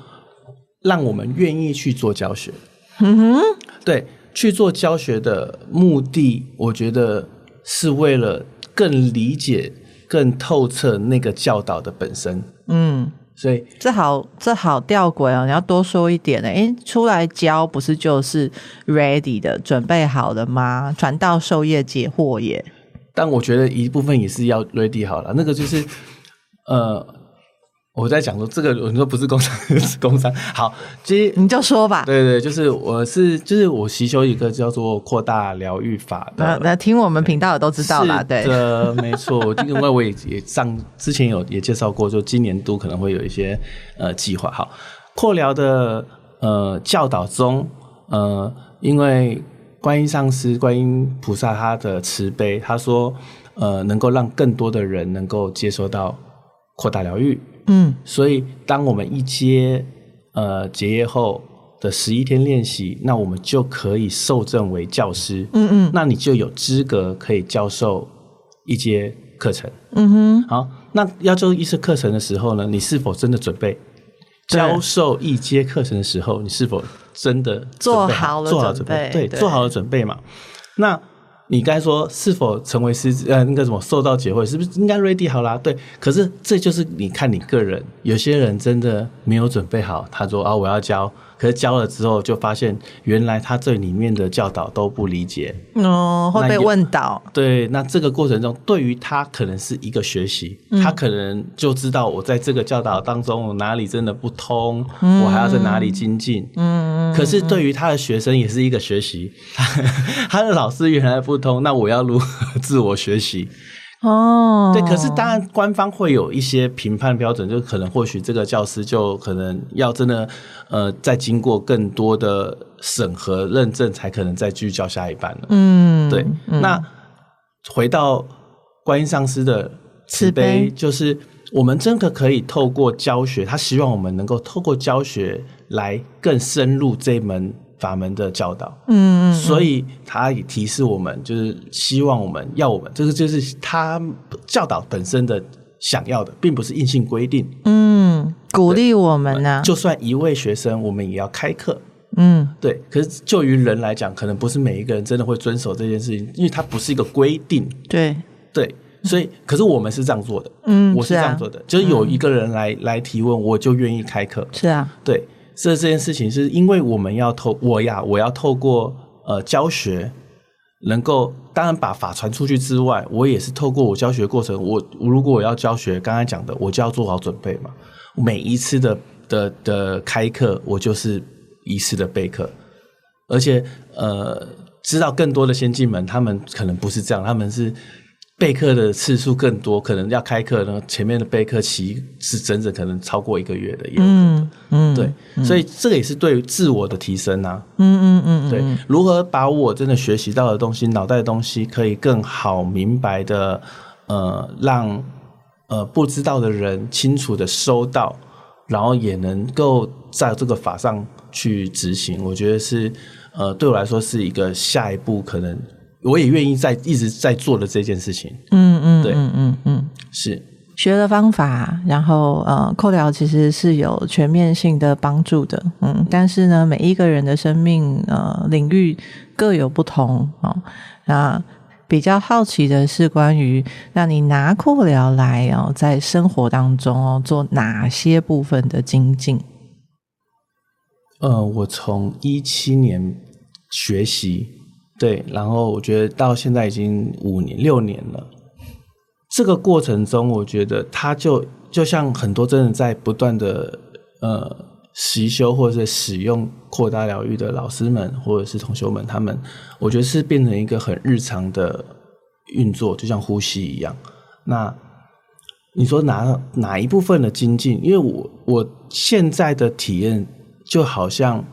让我们愿意去做教学。嗯哼，对，去做教学的目的，我觉得是为了更理解、更透彻那个教导的本身。嗯，所以这好，这好吊诡哦！你要多说一点呢。诶，出来教不是就是 ready 的，准备好了吗？传道授业解惑也。但我觉得一部分也是要 ready 好了，那个就是呃。我在讲说这个，你说不是工商，(laughs) 是工商。好，其实你就说吧。对对，就是我是就是我习修一个叫做扩大疗愈法的。那那听我们频道的都知道啦，对。呃，(laughs) (laughs) 没错。因为我也也上之前有也介绍过，就今年度可能会有一些呃计划。好，扩疗的呃教导中，呃，因为观音上师、观音菩萨他的慈悲，他说呃能够让更多的人能够接收到扩大疗愈。嗯，所以当我们一接呃结业后的十一天练习，那我们就可以受证为教师。嗯嗯，那你就有资格可以教授一阶课程。嗯哼，好，那要做一次课程的时候呢，你是否真的准备？教授一阶课程的时候，你是否真的做好了？做好准备？对，做好了准备嘛？那。你该说是否成为师呃那个什么受到解惑，是不是应该 ready 好啦？对，可是这就是你看你个人，有些人真的没有准备好，他说啊我要教。可是教了之后，就发现原来他这里面的教导都不理解哦，会被问倒。对，那这个过程中，对于他可能是一个学习，嗯、他可能就知道我在这个教导当中我哪里真的不通，嗯、我还要在哪里精进。嗯，可是对于他的学生也是一个学习，(laughs) 他的老师原来不通，那我要如何自我学习？哦，对，可是当然，官方会有一些评判标准，就可能或许这个教师就可能要真的，呃，再经过更多的审核认证，才可能再继续教下一班了。嗯，对。嗯、那回到观音上师的慈悲，就是我们真的可以透过教学，他希望我们能够透过教学来更深入这门。法门的教导，嗯，嗯，所以他也提示我们，就是希望我们要我们，这个就是他教导本身的想要的，并不是硬性规定，嗯，鼓励我们呢、啊。就算一位学生，我们也要开课，嗯，对。可是就于人来讲，可能不是每一个人真的会遵守这件事情，因为它不是一个规定，对。对。所以，可是我们是这样做的，嗯，我是这样做的，啊、就是有一个人来、嗯、来提问，我就愿意开课，是啊，对。这这件事情是因为我们要透我呀，我要透过呃教学，能够当然把法传出去之外，我也是透过我教学过程，我如果我要教学，刚才讲的，我就要做好准备嘛。每一次的的的开课，我就是一次的备课，而且呃，知道更多的先进们，他们可能不是这样，他们是。备课的次数更多，可能要开课呢。前面的备课期是整整可能超过一个月的，也嗯嗯，对，嗯、所以这个也是对于自我的提升啊，嗯嗯嗯，对，如何把我真的学习到的东西、脑袋的东西，可以更好明白的，呃，让呃不知道的人清楚的收到，然后也能够在这个法上去执行，我觉得是呃对我来说是一个下一步可能。我也愿意在一直在做的这件事情，嗯嗯，对，嗯嗯嗯，是学了方法，然后呃，扩疗其实是有全面性的帮助的，嗯，但是呢，每一个人的生命呃领域各有不同哦。那比较好奇的是，关于让你拿扩疗来哦，在生活当中哦做哪些部分的精进？呃，我从一七年学习，对，然后我觉得到现在已经五年六年了。这个过程中，我觉得他就就像很多真的在不断的呃习修或者是使用扩大疗愈的老师们或者是同学们，他们我觉得是变成一个很日常的运作，就像呼吸一样。那你说哪哪一部分的精进？因为我我现在的体验就好像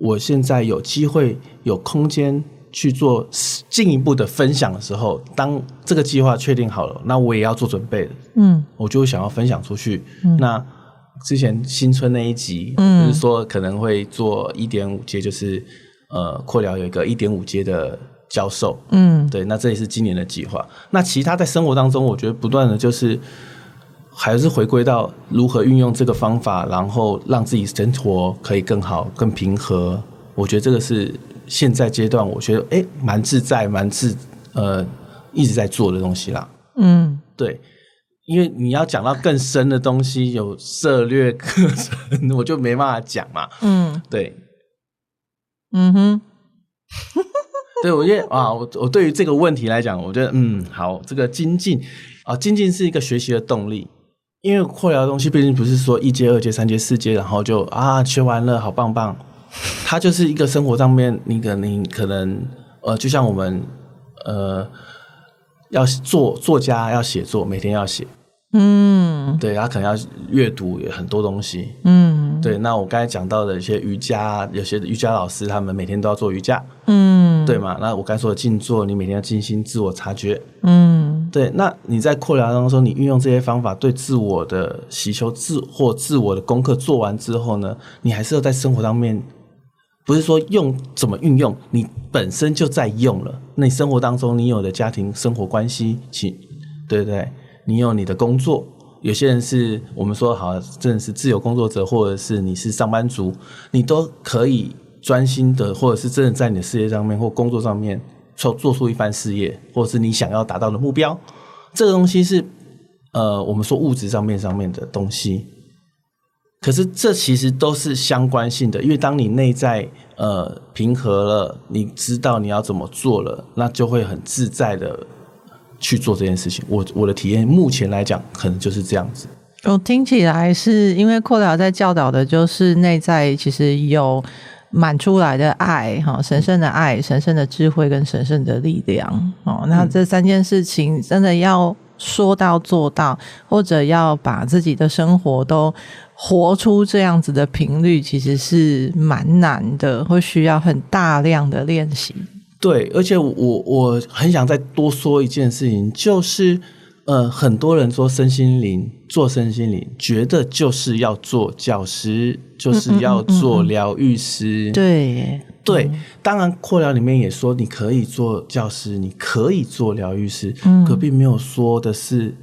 我现在有机会有空间。去做进一步的分享的时候，当这个计划确定好了，那我也要做准备的。嗯，我就想要分享出去。嗯、那之前新春那一集，嗯，就是说可能会做一点五阶，就是呃，扩疗有一个一点五阶的教授。嗯，对，那这也是今年的计划。那其他在生活当中，我觉得不断的就是还是回归到如何运用这个方法，然后让自己生活可以更好、更平和。我觉得这个是。现在阶段，我觉得哎，蛮自在，蛮自呃，一直在做的东西啦。嗯，对，因为你要讲到更深的东西，有涉略课程，我就没办法讲嘛。嗯，对，嗯哼，(laughs) 对，我觉得啊，我我对于这个问题来讲，我觉得嗯，好，这个精进啊，精进是一个学习的动力，因为扩疗的东西毕竟不是说一阶、二阶、三阶、四阶，然后就啊学完了，好棒棒。它就是一个生活上面，你可能你可能呃，就像我们呃，要做作家要写作，每天要写，嗯，对，他可能要阅读有很多东西，嗯，对。那我刚才讲到的一些瑜伽，有些瑜伽老师他们每天都要做瑜伽，嗯，对嘛？那我刚才说的静坐，你每天要静心自我察觉，嗯，对。那你在扩疗当中，你运用这些方法对自我的习修自或自我的功课做完之后呢，你还是要在生活上面。不是说用怎么运用，你本身就在用了。那你生活当中，你有的家庭生活关系，其对不对？你有你的工作，有些人是我们说好，真的是自由工作者，或者是你是上班族，你都可以专心的，或者是真的在你的事业上面或工作上面做做出一番事业，或者是你想要达到的目标。这个东西是呃，我们说物质上面上面的东西。可是这其实都是相关性的，因为当你内在呃平和了，你知道你要怎么做了，那就会很自在的去做这件事情。我我的体验目前来讲，可能就是这样子。我听起来是因为扩疗在教导的就是内在其实有满出来的爱哈，神圣的爱、神圣的智慧跟神圣的力量哦。那这三件事情真的要说到做到，或者要把自己的生活都。活出这样子的频率，其实是蛮难的，会需要很大量的练习。对，而且我我很想再多说一件事情，就是呃，很多人说身心灵，做身心灵，觉得就是要做教师，就是要做疗愈师。嗯嗯嗯嗯对对，当然扩疗里面也说你可以做教师，你可以做疗愈师，嗯、可并没有说的是，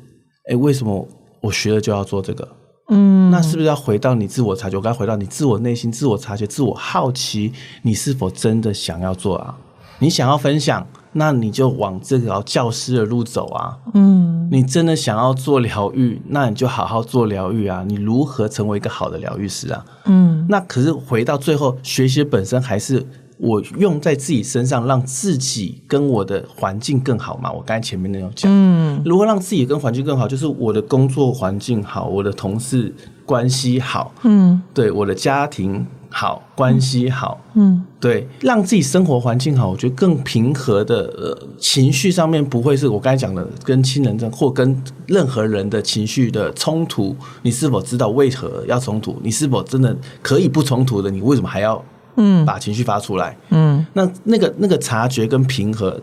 哎，为什么我学了就要做这个？嗯，那是不是要回到你自我察觉？我该回到你自我内心、自我察觉、自我好奇，你是否真的想要做啊？你想要分享，那你就往这条教师的路走啊。嗯，你真的想要做疗愈，那你就好好做疗愈啊。你如何成为一个好的疗愈师啊？嗯，那可是回到最后，学习本身还是。我用在自己身上，让自己跟我的环境更好嘛？我刚才前面那样讲，嗯，如何让自己跟环境更好，就是我的工作环境好，我的同事关系好，嗯，对，我的家庭好，关系好，嗯，对，让自己生活环境好，我觉得更平和的，呃，情绪上面不会是我刚才讲的跟亲人争，或跟任何人的情绪的冲突。你是否知道为何要冲突？你是否真的可以不冲突的？你为什么还要？嗯，把情绪发出来，嗯，那那个那个察觉跟平和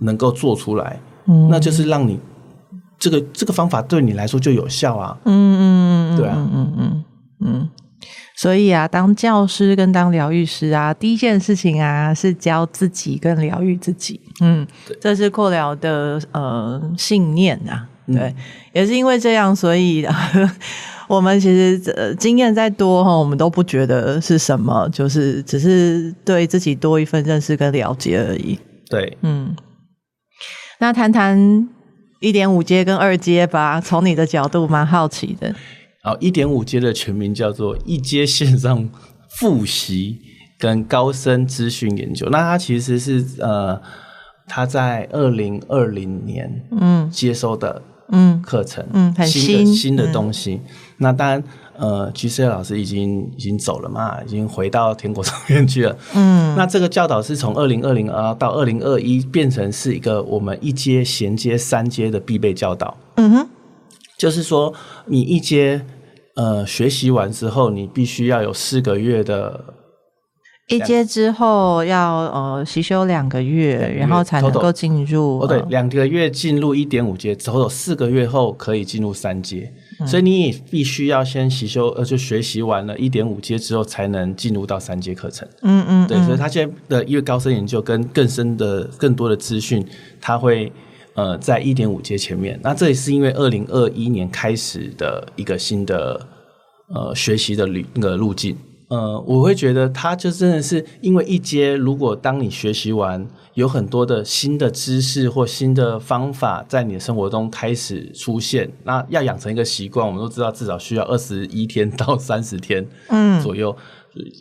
能够做出来，嗯，那就是让你这个这个方法对你来说就有效啊，嗯嗯嗯，对啊，嗯嗯嗯嗯，所以啊，当教师跟当疗愈师啊，第一件事情啊是教自己跟疗愈自己，嗯，这是扩疗的呃信念啊，对，嗯、也是因为这样，所以。(laughs) 我们其实呃经验再多哈，我们都不觉得是什么，就是只是对自己多一份认识跟了解而已。对，嗯。那谈谈一点五阶跟二阶吧，从你的角度蛮好奇的。好，一点五阶的全名叫做一阶线上复习跟高深资讯研究。那它其实是呃，他在二零二零年嗯接收的嗯课程嗯，新的新，新的东西。嗯、那当然。呃，GC 老师已经已经走了嘛，已经回到天国上面去了。嗯，那这个教导是从二零二零啊到二零二一变成是一个我们一阶衔接三阶的必备教导。嗯哼，就是说你一阶呃学习完之后，你必须要有四个月的。一阶之后要呃习修两个月，然后才能够进入。哦，对，两个月进入一点五阶，之后四个月后可以进入三阶。嗯、所以你也必须要先习修，呃，就学习完了一点五阶之后，才能进入到三阶课程。嗯嗯，对，所以他现在的因为高深研究跟更深的、更多的资讯，他会呃在一点五阶前面。那这也是因为二零二一年开始的一个新的呃学习的旅那个路径。呃，我会觉得它就真的是因为一阶，如果当你学习完，有很多的新的知识或新的方法在你的生活中开始出现，那要养成一个习惯，我们都知道至少需要二十一天到三十天，嗯，左右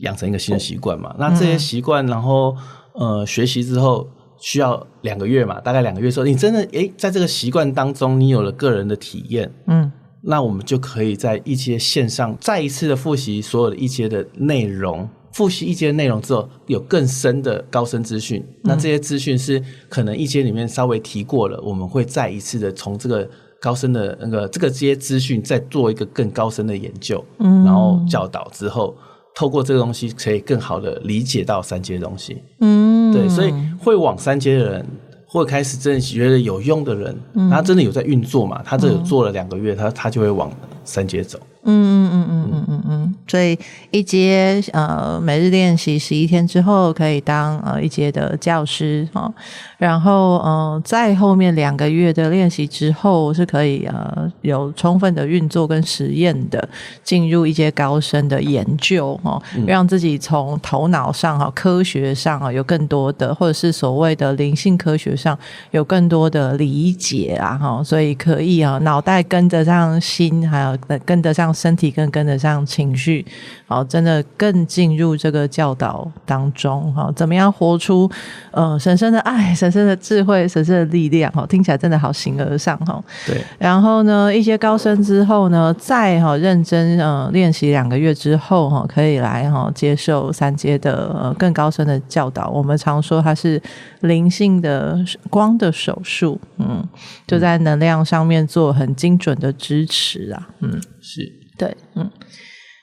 养成一个新的习惯嘛。嗯、那这些习惯，然后呃学习之后需要两个月嘛，大概两个月之后，你真的诶，在这个习惯当中，你有了个人的体验，嗯。那我们就可以在一阶线上再一次的复习所有的一阶的内容，复习一阶内容之后，有更深的高深资讯。嗯、那这些资讯是可能一阶里面稍微提过了，我们会再一次的从这个高深的那个这个这些资讯再做一个更高深的研究，嗯，然后教导之后，透过这个东西可以更好的理解到三阶东西，嗯，对，所以会往三阶的人。或者开始真的觉得有用的人，嗯、他真的有在运作嘛？他这有做了两个月，他他就会往三阶走。嗯嗯嗯嗯嗯嗯嗯，所以一阶呃每日练习十一天之后可以当呃一阶的教师哦，然后呃在后面两个月的练习之后是可以呃有充分的运作跟实验的进入一阶高深的研究哦，让自己从头脑上哈科学上啊有更多的或者是所谓的灵性科学上有更多的理解啊哈，所以可以啊脑袋跟得上心，还有跟得上。身体更跟得上情绪，好，真的更进入这个教导当中，哈，怎么样活出呃神圣的爱、(laughs) 神圣的智慧、神圣的力量，哈，听起来真的好形而上，哈。对。然后呢，一些高深之后呢，再哈认真呃练习两个月之后，哈，可以来哈接受三阶的呃更高深的教导。我们常说它是灵性的光的手术，嗯，就在能量上面做很精准的支持啊，嗯，是。对，嗯，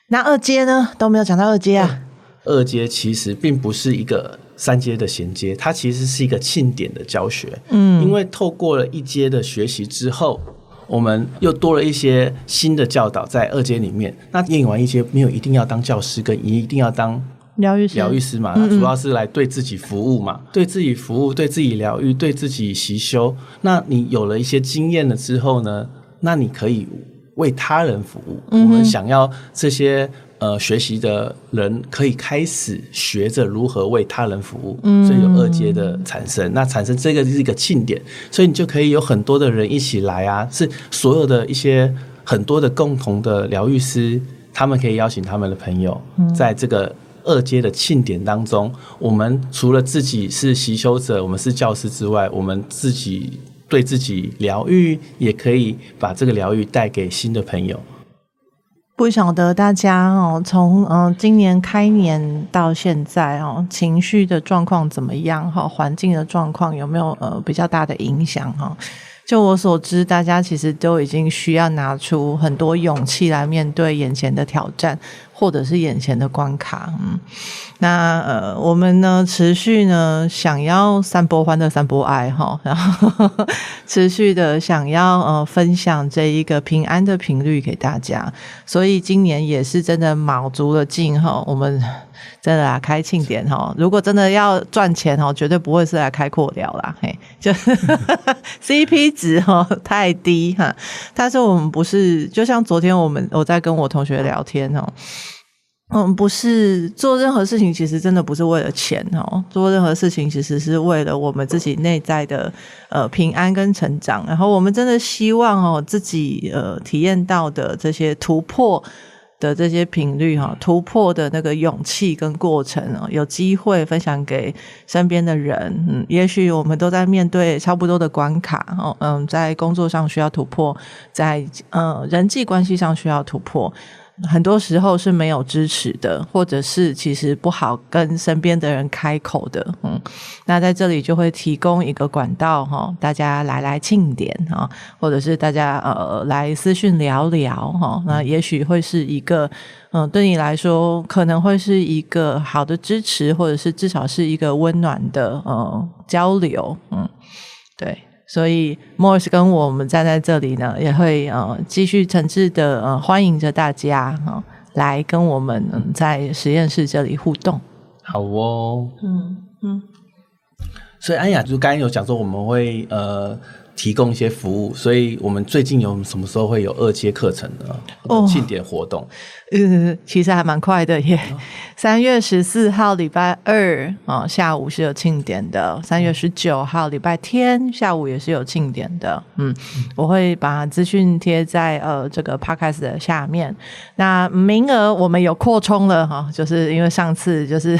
那二阶呢都没有讲到二阶啊。二阶其实并不是一个三阶的衔接，它其实是一个庆典的教学。嗯，因为透过了一阶的学习之后，我们又多了一些新的教导在二阶里面。那念完一阶，没有一定要当教师，跟一定要当疗愈师，疗愈师嘛，嗯嗯，主要是来对自己服务嘛，对自己服务，对自己疗愈，对自己习修。那你有了一些经验了之后呢，那你可以。为他人服务，嗯、我们想要这些呃学习的人可以开始学着如何为他人服务，嗯、所以有二阶的产生。那产生这个是一个庆典，所以你就可以有很多的人一起来啊，是所有的一些很多的共同的疗愈师，他们可以邀请他们的朋友，在这个二阶的庆典当中，嗯、我们除了自己是习修者，我们是教师之外，我们自己。对自己疗愈，也可以把这个疗愈带给新的朋友。不晓得大家哦，从嗯今年开年到现在哦，情绪的状况怎么样？哈，环境的状况有没有呃比较大的影响？哈，就我所知，大家其实都已经需要拿出很多勇气来面对眼前的挑战。或者是眼前的关卡，嗯，那呃，我们呢持续呢想要散播欢乐、散播爱哈，然后 (laughs) 持续的想要呃分享这一个平安的频率给大家，所以今年也是真的卯足了劲哈，我们真的啊开庆典哈，如果真的要赚钱哈，绝对不会是来开阔聊啦，嘿，就 (laughs) CP 值哈太低哈，但是我们不是，就像昨天我们我在跟我同学聊天哦。嗯，不是做任何事情，其实真的不是为了钱哦。做任何事情，其实是为了我们自己内在的呃平安跟成长。然后我们真的希望哦，自己呃体验到的这些突破，的这些频率哈，突破的那个勇气跟过程哦，有机会分享给身边的人。嗯，也许我们都在面对差不多的关卡哦，嗯，在工作上需要突破，在嗯人际关系上需要突破。很多时候是没有支持的，或者是其实不好跟身边的人开口的，嗯，那在这里就会提供一个管道哈，大家来来庆典哈，或者是大家呃来私讯聊聊哈，那也许会是一个嗯，对你来说可能会是一个好的支持，或者是至少是一个温暖的呃交流，嗯，对。所以，Morris 跟我们站在这里呢，也会呃继续诚挚的呃欢迎着大家哈、呃、来跟我们、呃、在实验室这里互动。好哦，嗯嗯。所以安雅就刚刚有讲说我们会呃。提供一些服务，所以我们最近有什么时候会有二阶课程呢？哦，庆典活动，呃，(laughs) 其实还蛮快的耶。三月十四号礼拜二啊、哦，下午是有庆典的。三月十九号礼拜天下午也是有庆典的。嗯，我会把资讯贴在呃这个 podcast 的下面。那名额我们有扩充了哈、哦，就是因为上次就是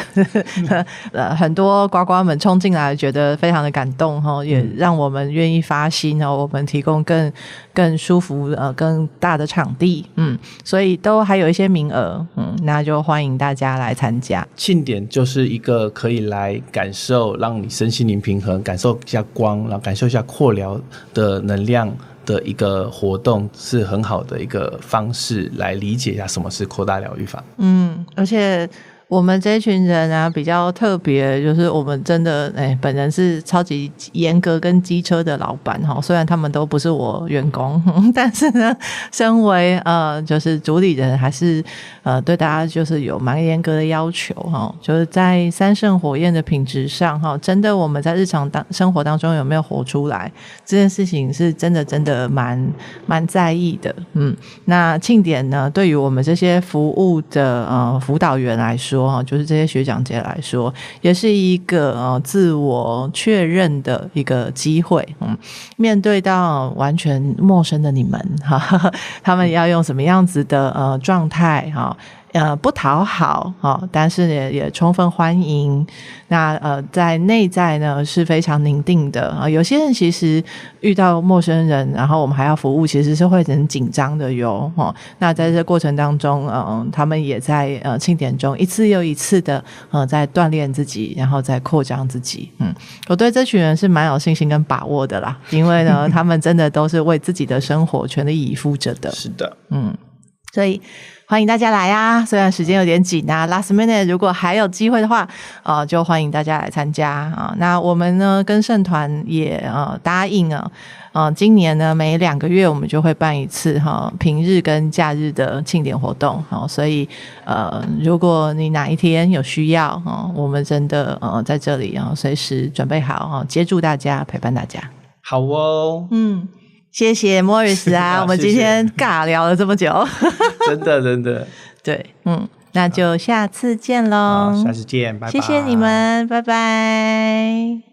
(laughs) 呃很多呱呱们冲进来，觉得非常的感动哈、哦，也让我们愿意发。心呢，我们提供更更舒服呃更大的场地，嗯，所以都还有一些名额，嗯，那就欢迎大家来参加。庆典就是一个可以来感受，让你身心灵平衡，感受一下光，然后感受一下扩疗的能量的一个活动，是很好的一个方式来理解一下什么是扩大疗愈法。嗯，而且。我们这群人啊，比较特别，就是我们真的哎，本人是超级严格跟机车的老板哈。虽然他们都不是我员工，(laughs) 但是呢，身为呃就是主理人，还是呃对大家就是有蛮严格的要求哈。就是在三圣火焰的品质上哈，真的我们在日常当生活当中有没有活出来这件事情，是真的真的蛮蛮在意的。嗯，那庆典呢，对于我们这些服务的呃辅导员来说。就是这些学长姐来说，也是一个呃自我确认的一个机会。嗯，面对到完全陌生的你们，哈，(laughs) 他们要用什么样子的呃状态哈？呃，不讨好哦，但是也也充分欢迎。那呃，在内在呢是非常宁定的啊。有些人其实遇到陌生人，然后我们还要服务，其实是会很紧张的哟。哦，那在这过程当中，嗯、呃，他们也在呃庆典中一次又一次的呃在锻炼自己，然后在扩张自己。嗯，我对这群人是蛮有信心跟把握的啦，因为呢，(laughs) 他们真的都是为自己的生活全力以赴着的。是的，嗯，所以。欢迎大家来啊！虽然时间有点紧啊，last minute 如果还有机会的话，呃，就欢迎大家来参加啊。那我们呢，跟圣团也呃答应啊，呃，今年呢每两个月我们就会办一次哈，平日跟假日的庆典活动。好，所以呃，如果你哪一天有需要啊，我们真的呃在这里啊，随时准备好啊，接住大家，陪伴大家。好哦，嗯。谢谢 Morris 啊，(laughs) 我们今天尬聊了这么久，真 (laughs) 的真的，(laughs) 对，嗯，那就下次见喽，下次见，拜拜，谢谢你们，拜拜。